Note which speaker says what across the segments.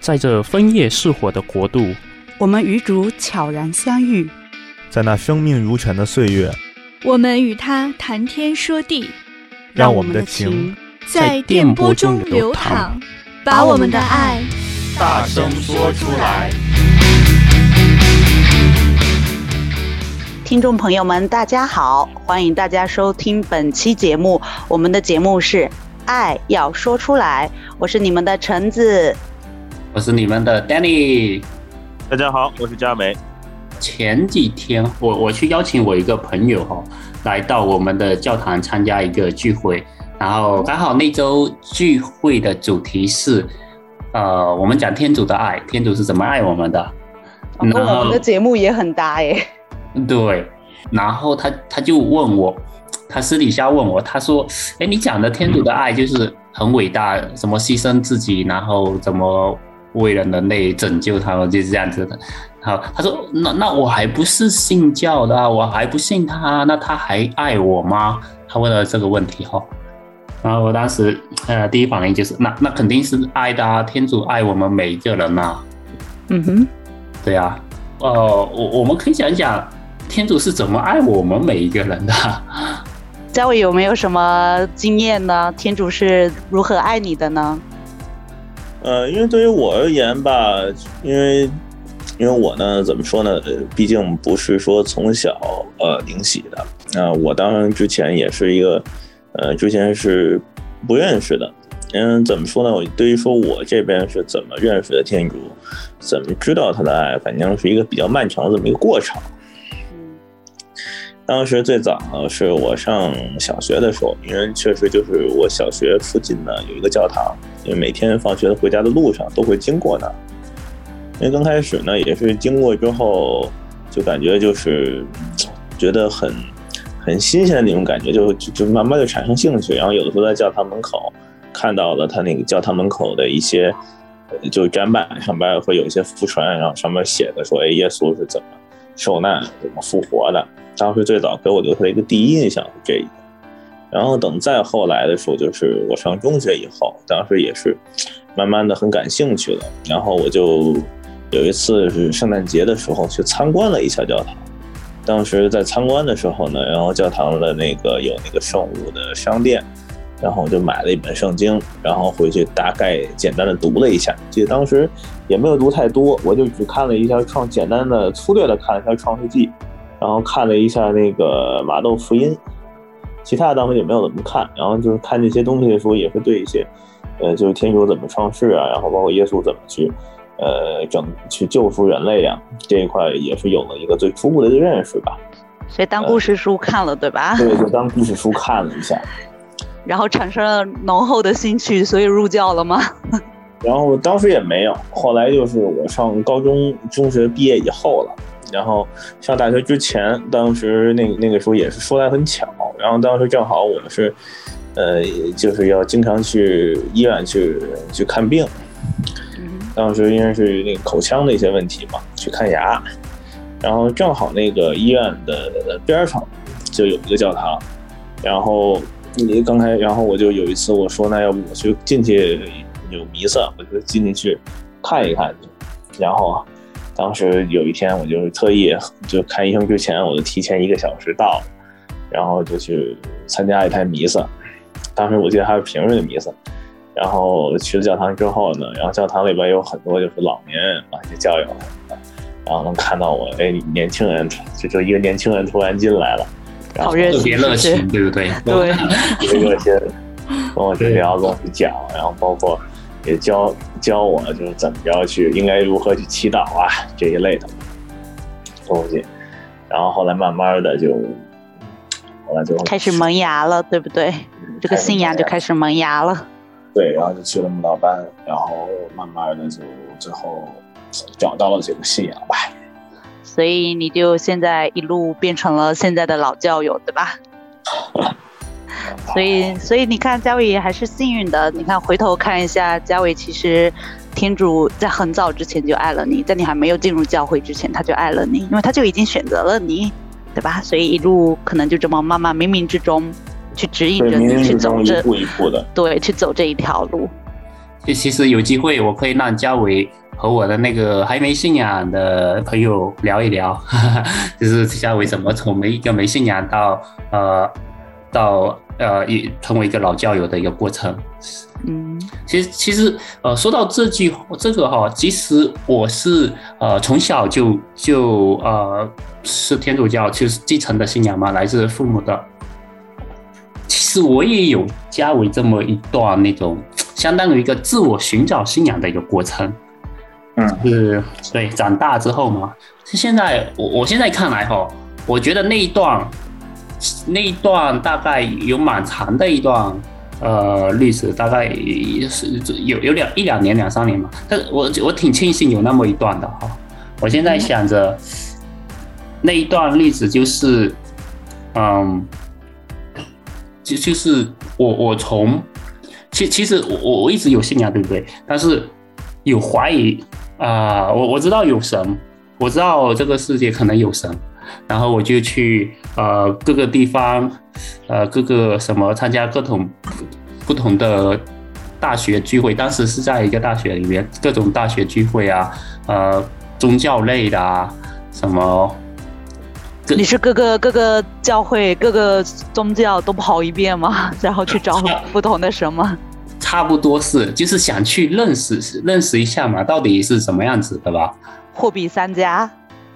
Speaker 1: 在这枫叶似火的国度，
Speaker 2: 我们与主悄然相遇，
Speaker 3: 在那生命如泉的岁月，
Speaker 4: 我们与他谈天说地，
Speaker 3: 让我们的情
Speaker 4: 在电波中流淌，把我们的爱
Speaker 3: 大声说出来。
Speaker 2: 听众朋友们，大家好，欢迎大家收听本期节目。我们的节目是《爱要说出来》，我是你们的橙子。
Speaker 5: 我是你们的 Danny，
Speaker 3: 大家好，我是佳美。
Speaker 5: 前几天我我去邀请我一个朋友哈，来到我们的教堂参加一个聚会，然后刚好那周聚会的主题是，呃，我们讲天主的爱，天主是怎么爱我们的。
Speaker 2: 跟我们的节目也很搭耶。
Speaker 5: 对，然后他他就问我，他私底下问我，他说，哎，你讲的天主的爱就是很伟大，怎么牺牲自己，然后怎么。为了人类拯救他们就是这样子的。好，他说：“那那我还不是信教的，我还不信他，那他还爱我吗？”他问了这个问题哈。然后我当时呃第一反应就是：那那肯定是爱的啊，天主爱我们每一个人呐。
Speaker 2: 嗯哼，
Speaker 5: 对呀。呃，我我们可以讲一讲天主是怎么爱我们每一个人的。
Speaker 2: 嘉伟有没有什么经验呢？天主是如何爱你的呢？
Speaker 6: 呃，因为对于我而言吧，因为因为我呢，怎么说呢？毕竟不是说从小呃领洗的，那、呃、我当然之前也是一个，呃，之前是不认识的。嗯，怎么说呢？我对于说我这边是怎么认识的天主，怎么知道他的爱，反正是一个比较漫长的这么一个过程。当时最早是我上小学的时候，因为确实就是我小学附近呢有一个教堂，因为每天放学回家的路上都会经过那。因为刚开始呢也是经过之后，就感觉就是觉得很很新鲜的那种感觉，就就就慢慢就产生兴趣。然后有的时候在教堂门口看到了他那个教堂门口的一些就展板上边会有一些浮船，然后上面写的说：“哎，耶稣是怎么受难、怎么复活的。”当时最早给我留下一个第一印象是这一，然后等再后来的时候，就是我上中学以后，当时也是慢慢的很感兴趣了，然后我就有一次是圣诞节的时候去参观了一下教堂，当时在参观的时候呢，然后教堂的那个有那个圣物的商店，然后我就买了一本圣经，然后回去大概简单的读了一下，记得当时也没有读太多，我就只看了一下创，简单的粗略的看了一下创世纪。然后看了一下那个马窦福音，其他的当时也没有怎么看。然后就是看这些东西的时候，也是对一些，呃，就是天主怎么创世啊，然后包括耶稣怎么去，呃，整去救赎人类呀，这一块也是有了一个最初步的认识吧。
Speaker 2: 所以当故事书看了，呃、对吧？
Speaker 6: 对，就当故事书看了一下，
Speaker 2: 然后产生了浓厚的兴趣，所以入教了吗？
Speaker 6: 然后当时也没有，后来就是我上高中、中学毕业以后了。然后上大学之前，当时那那个时候也是说来很巧，然后当时正好我们是，呃，就是要经常去医院去去看病。当时因为是那个口腔的一些问题嘛，去看牙，然后正好那个医院的边上就有一个教堂，然后你刚才，然后我就有一次我说，那要不我去进去有弥撒，我就进去去看一看，然后。当时有一天，我就是特意就看医生之前，我就提前一个小时到，然后就去参加一台弥撒。当时我记得还是平日的弥撒。然后去了教堂之后呢，然后教堂里边有很多就是老年人啊，一些教友，然后能看到我，哎，年轻人，就就一个年轻人突然进来了，然后特
Speaker 5: 别热情，对不对？
Speaker 2: 对，
Speaker 6: 特别热情，跟我聊，跟我讲，然后包括。也教教我，就是怎么着去，应该如何去祈祷啊，这一类的东西。然后后来慢慢的就，后来就
Speaker 2: 开始萌芽了，对不对？这个信仰就开始萌芽了。
Speaker 6: 对，然后就去了舞蹈班，然后慢慢的就最后找到了这个信仰吧。
Speaker 2: 所以你就现在一路变成了现在的老教友，对吧？所以，所以你看，嘉伟还是幸运的。你看，回头看一下，嘉伟其实天主在很早之前就爱了你，在你还没有进入教会之前，他就爱了你，因为他就已经选择了你，对吧？所以一路可能就这么慢慢冥冥之中去指引着你去走这，
Speaker 6: 一步一步的，
Speaker 2: 对，去走这一条路。
Speaker 5: 就其实有机会，我可以让嘉伟和我的那个还没信仰的朋友聊一聊，哈哈，就是嘉伟怎么从没一个没信仰到呃到呃也成为一个老教友的一个过程。
Speaker 2: 嗯，
Speaker 5: 其实其实呃说到这句这个哈，其实我是呃从小就就呃是天主教，就是继承的信仰嘛，来自父母的。其实我也有加为这么一段那种相当于一个自我寻找信仰的一个过程，
Speaker 6: 嗯，
Speaker 5: 是，对，长大之后嘛，是现在我我现在看来哈，我觉得那一段那一段大概有蛮长的一段呃历史，大概是有有两一两年两三年嘛，但是我我挺庆幸有那么一段的哈，我现在想着那一段历史就是嗯。就就是我我从其其实我我一直有信仰对不对？但是有怀疑啊、我我知道有神，我知道这个世界可能有神，然后我就去呃各个地方呃各个什么参加各种不同的大学聚会，当时是在一个大学里面各种大学聚会啊，呃宗教类的啊什么。
Speaker 2: 你是各个各个教会、各个宗教都跑一遍吗？然后去找不同的神吗？
Speaker 5: 差不多是，就是想去认识认识一下嘛，到底是什么样子的吧？
Speaker 2: 货比三家。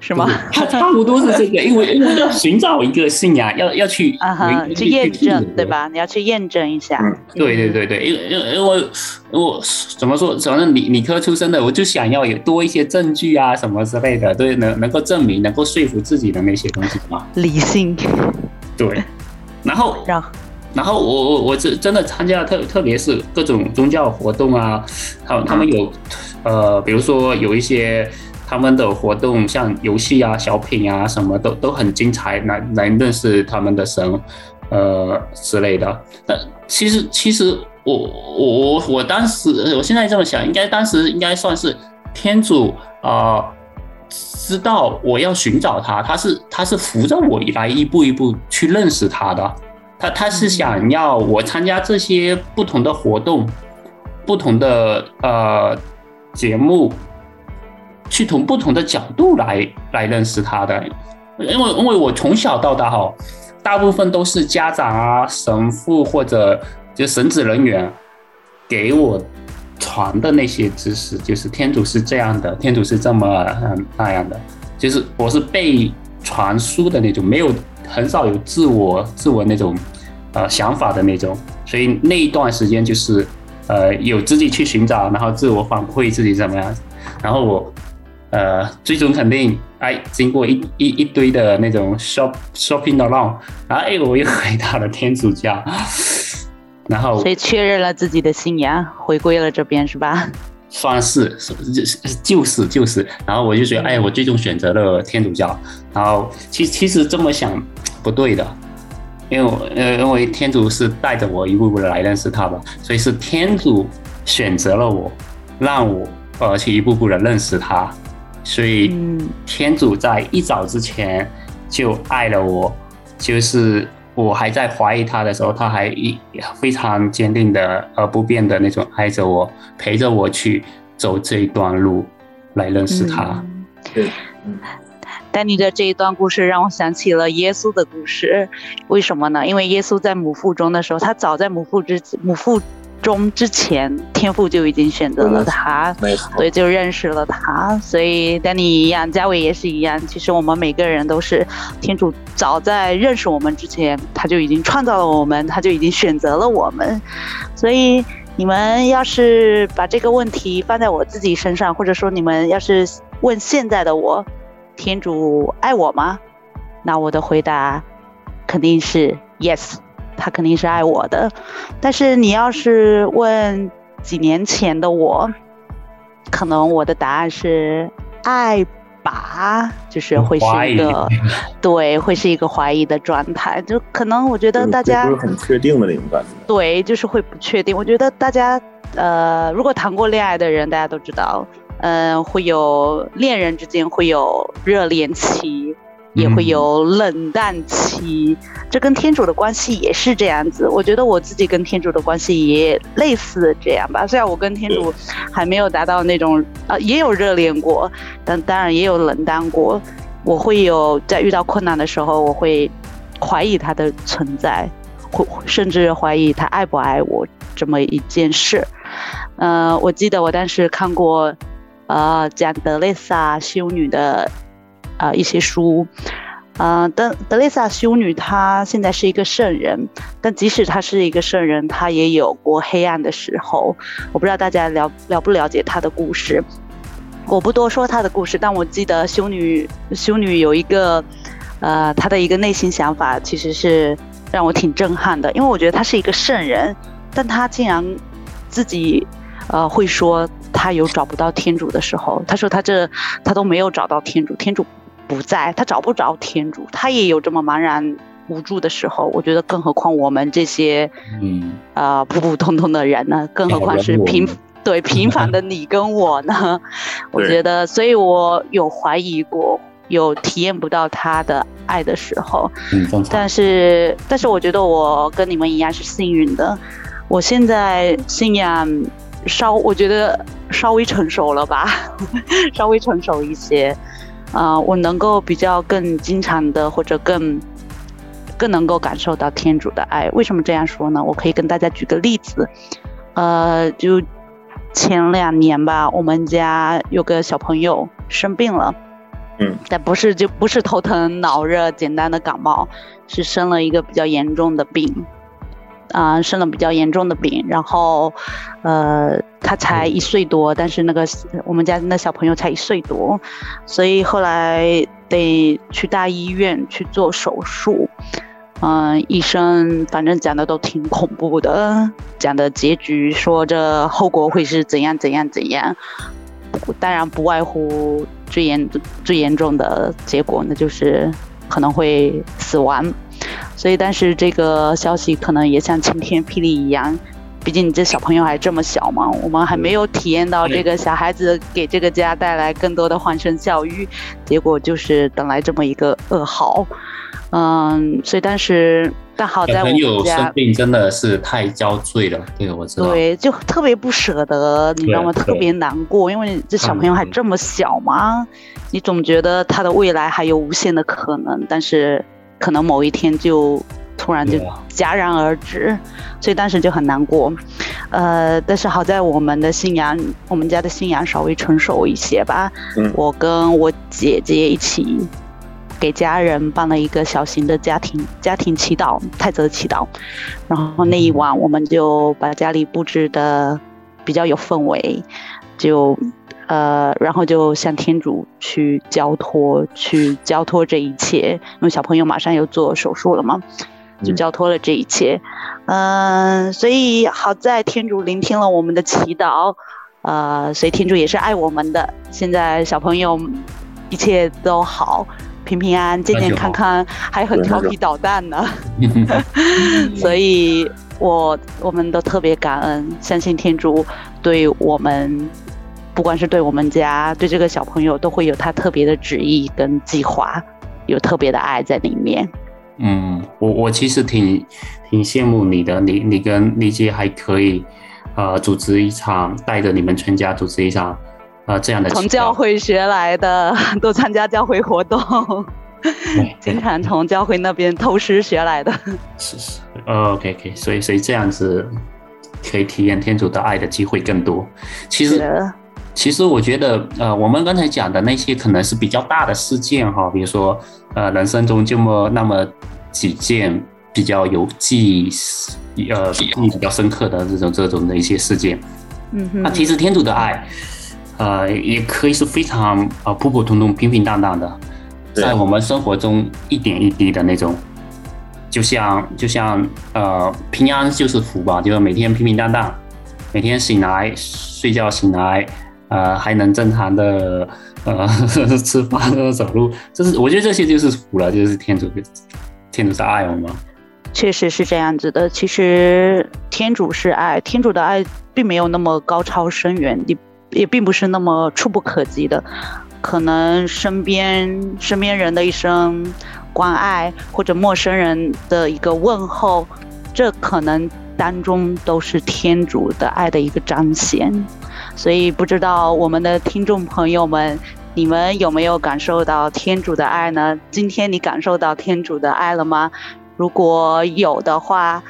Speaker 2: 是吗？
Speaker 5: 他 差不多是这个，因为因为 要寻找一个信仰，要要去
Speaker 2: 啊哈，去验证，对吧？你要去验证一下。
Speaker 5: 对对对对，因为因为因为我怎么说？反正理理科出身的，我就想要有多一些证据啊，什么之类的，对，能能够证明，能够说服自己的那些东西嘛。
Speaker 2: 理性。
Speaker 5: 对。然后，然后我我我真真的参加特特别是各种宗教活动啊，他他们有呃，比如说有一些。他们的活动像游戏啊、小品啊，什么都都很精彩，来来认识他们的神，呃之类的。但其实其实我我我我当时，我现在这么想，应该当时应该算是天主啊、知道我要寻找他，他是他是扶着我来一步一步去认识他的，他他是想要我参加这些不同的活动，不同的呃节目。去从不同的角度来来认识他的，因为因为我从小到大哈，大部分都是家长啊、神父或者就神职人员给我传的那些知识，就是天主是这样的，天主是这么嗯那样的，就是我是被传输的那种，没有很少有自我自我那种呃想法的那种，所以那一段时间就是呃有自己去寻找，然后自我反馈自己怎么样，然后我。呃，最终肯定哎，经过一一一堆的那种 shop shopping around，然后哎，我又回到了天主教，然后
Speaker 2: 所以确认了自己的信仰，回归了这边是吧？
Speaker 5: 算是是就是就是就是，然后我就觉得哎，我最终选择了天主教，然后其其实这么想不对的，因为呃因为天主是带着我一步步的来认识他吧，所以是天主选择了我，让我呃去一步步的认识他。所以，天主在一早之前就爱了我，就是我还在怀疑他的时候，他还一非常坚定的而不变的那种爱着我，陪着我去走这一段路来认识他。对，
Speaker 2: 丹尼的这一段故事让我想起了耶稣的故事，为什么呢？因为耶稣在母腹中的时候，他早在母腹之母腹。中之前，天赋就已经选择了他，所以就认识了他。所以丹尼一样，嘉伟也是一样。其实我们每个人都是天主早在认识我们之前，他就已经创造了我们，他就已经选择了我们。所以你们要是把这个问题放在我自己身上，或者说你们要是问现在的我，天主爱我吗？那我的回答肯定是 yes。他肯定是爱我的，但是你要是问几年前的我，可能我的答案是爱吧，就是会是一个 对，会是一个怀疑的状态，就可能我觉得大家
Speaker 6: 不是很确定的那种感觉，
Speaker 2: 对，就是会不确定。我觉得大家呃，如果谈过恋爱的人，大家都知道，嗯、呃，会有恋人之间会有热恋期。也会有冷淡期，这跟天主的关系也是这样子。我觉得我自己跟天主的关系也类似这样吧。虽然我跟天主还没有达到那种，呃，也有热恋过，但当然也有冷淡过。我会有在遇到困难的时候，我会怀疑他的存在，会甚至怀疑他爱不爱我这么一件事。呃，我记得我当时看过，呃，讲德蕾莎修女的。啊、一些书，啊、呃，德德蕾莎修女她现在是一个圣人，但即使她是一个圣人，她也有过黑暗的时候。我不知道大家了了不了解她的故事，我不多说她的故事，但我记得修女修女有一个，呃，她的一个内心想法，其实是让我挺震撼的，因为我觉得她是一个圣人，但她竟然自己，呃，会说她有找不到天主的时候，她说她这她都没有找到天主，天主。不在，他找不着天主，他也有这么茫然无助的时候。我觉得，更何况我们这些，嗯啊、呃，普普通通的人呢？更何况是平对平凡的你跟我呢？我觉得，所以我有怀疑过，有体验不到他的爱的时候。嗯，但是，但是我觉得我跟你们一样是幸运的。我现在信仰稍，我觉得稍微成熟了吧，稍微成熟一些。啊、呃，我能够比较更经常的，或者更更能够感受到天主的爱。为什么这样说呢？我可以跟大家举个例子，呃，就前两年吧，我们家有个小朋友生病了，嗯，但不是就不是头疼脑热简单的感冒，是生了一个比较严重的病。啊、呃，生了比较严重的病，然后，呃，他才一岁多，但是那个我们家那小朋友才一岁多，所以后来得去大医院去做手术。嗯、呃，医生反正讲的都挺恐怖的，讲的结局说这后果会是怎样怎样怎样，当然不外乎最严最严重的结果，那就是可能会死亡。所以，但是这个消息可能也像晴天霹雳一样，毕竟你这小朋友还这么小嘛，我们还没有体验到这个小孩子给这个家带来更多的欢声笑语，结果就是等来这么一个噩耗。嗯，所以但是但好在我们家
Speaker 5: 生病真的是太遭罪了，对，我知道。
Speaker 2: 对，就特别不舍得，你知道吗？特别难过，因为这小朋友还这么小嘛，你总觉得他的未来还有无限的可能，但是。可能某一天就突然就戛然而止，所以当时就很难过。呃，但是好在我们的信仰，我们家的信仰稍微成熟一些吧。嗯，我跟我姐姐一起给家人办了一个小型的家庭家庭祈祷，泰泽祈祷。然后那一晚，我们就把家里布置的比较有氛围，就。呃，然后就向天主去交托，去交托这一切，因为小朋友马上要做手术了嘛，就交托了这一切。嗯、呃，所以好在天主聆听了我们的祈祷，呃，所以天主也是爱我们的。现在小朋友一切都好，平平安安、健健康康，还很调皮捣蛋呢。所以我我们都特别感恩，相信天主对我们。不管是对我们家，对这个小朋友，都会有他特别的旨意跟计划，有特别的爱在里面。
Speaker 5: 嗯，我我其实挺挺羡慕你的，你你跟丽姐还可以，呃，组织一场，带着你们全家组织一场，呃，这样的。
Speaker 2: 从教会学来的，都参加教会活动，经常从教会那边偷师学来的。
Speaker 5: 是是，OK OK，所以所以这样子可以体验天主的爱的机会更多。其实。其实我觉得，呃，我们刚才讲的那些可能是比较大的事件哈，比如说，呃，人生中这么那么几件比较有记忆，呃，记忆比较深刻的这种这种的一些事件。嗯哼。那其实天主的爱，呃，也可以是非常呃普普通通、平平淡淡的，在我们生活中一点一滴的那种，就像就像呃平安就是福吧，就是每天平平淡淡，每天醒来睡觉醒来。呃，还能正常的呃 吃饭、走路，这是我觉得这些就是福了，就是天主，天主是爱我们。
Speaker 2: 确实是这样子的。其实天主是爱，天主的爱并没有那么高超深远，也也并不是那么触不可及的。可能身边身边人的一声关爱，或者陌生人的一个问候，这可能当中都是天主的爱的一个彰显。所以不知道我们的听众朋友们，你们有没有感受到天主的爱呢？今天你感受到天主的爱了吗？如果有的话，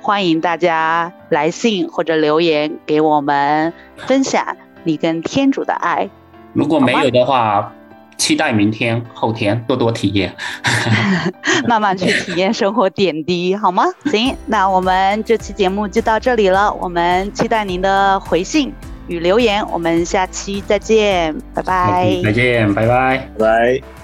Speaker 2: 欢迎大家来信或者留言给我们分享你跟天主的爱。
Speaker 5: 如果没有的话，期待明天、后天多多体验，
Speaker 2: 慢慢去体验生活点滴，好吗？行，那我们这期节目就到这里了，我们期待您的回信与留言，我们下期再见，拜拜。
Speaker 5: 再见，拜拜，
Speaker 6: 拜拜。